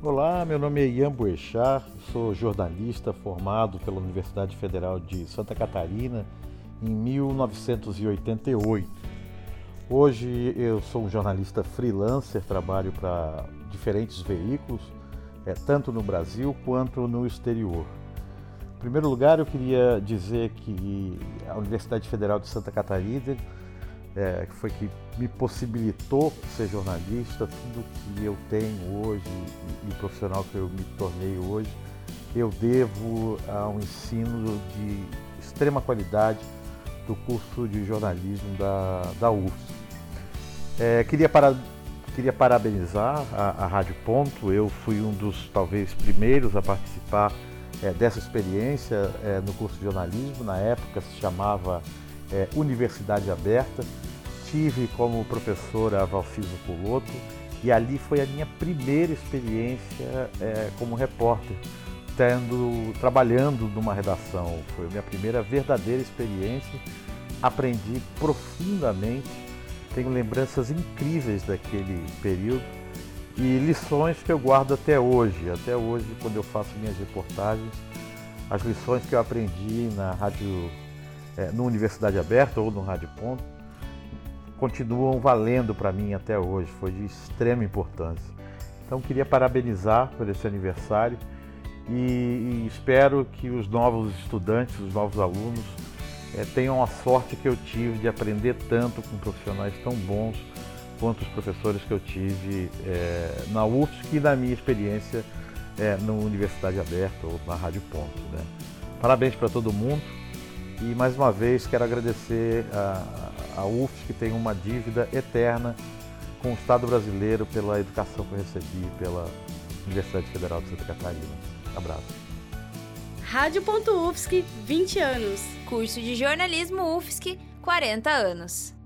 Olá, meu nome é Ian Boechat, sou jornalista formado pela Universidade Federal de Santa Catarina em 1988. Hoje eu sou um jornalista freelancer, trabalho para diferentes veículos, é, tanto no Brasil quanto no exterior. Em primeiro lugar, eu queria dizer que a Universidade Federal de Santa Catarina é, que foi que me possibilitou ser jornalista, tudo que eu tenho hoje e, e profissional que eu me tornei hoje, eu devo a um ensino de extrema qualidade do curso de jornalismo da, da UFS. É, queria, para, queria parabenizar a, a Rádio Ponto, eu fui um dos talvez primeiros a participar é, dessa experiência é, no curso de jornalismo, na época se chamava é, Universidade Aberta. Tive como professora a Valciso Puloto e ali foi a minha primeira experiência é, como repórter, tendo, trabalhando numa redação. Foi a minha primeira verdadeira experiência. Aprendi profundamente, tenho lembranças incríveis daquele período e lições que eu guardo até hoje. Até hoje, quando eu faço minhas reportagens, as lições que eu aprendi na rádio é, no Universidade Aberta ou no Rádio Ponto, continuam valendo para mim até hoje, foi de extrema importância. Então queria parabenizar por esse aniversário e, e espero que os novos estudantes, os novos alunos, é, tenham a sorte que eu tive de aprender tanto com profissionais tão bons quanto os professores que eu tive é, na UFSC e na minha experiência é, na Universidade Aberta ou na Rádio Ponto. Né? Parabéns para todo mundo e mais uma vez quero agradecer a, a UFS, que tem uma dívida eterna com o Estado brasileiro pela educação que eu recebi pela Universidade Federal de Santa Catarina. Abraço. Rádio.UFSC, 20 anos. Curso de jornalismo UFSC, 40 anos.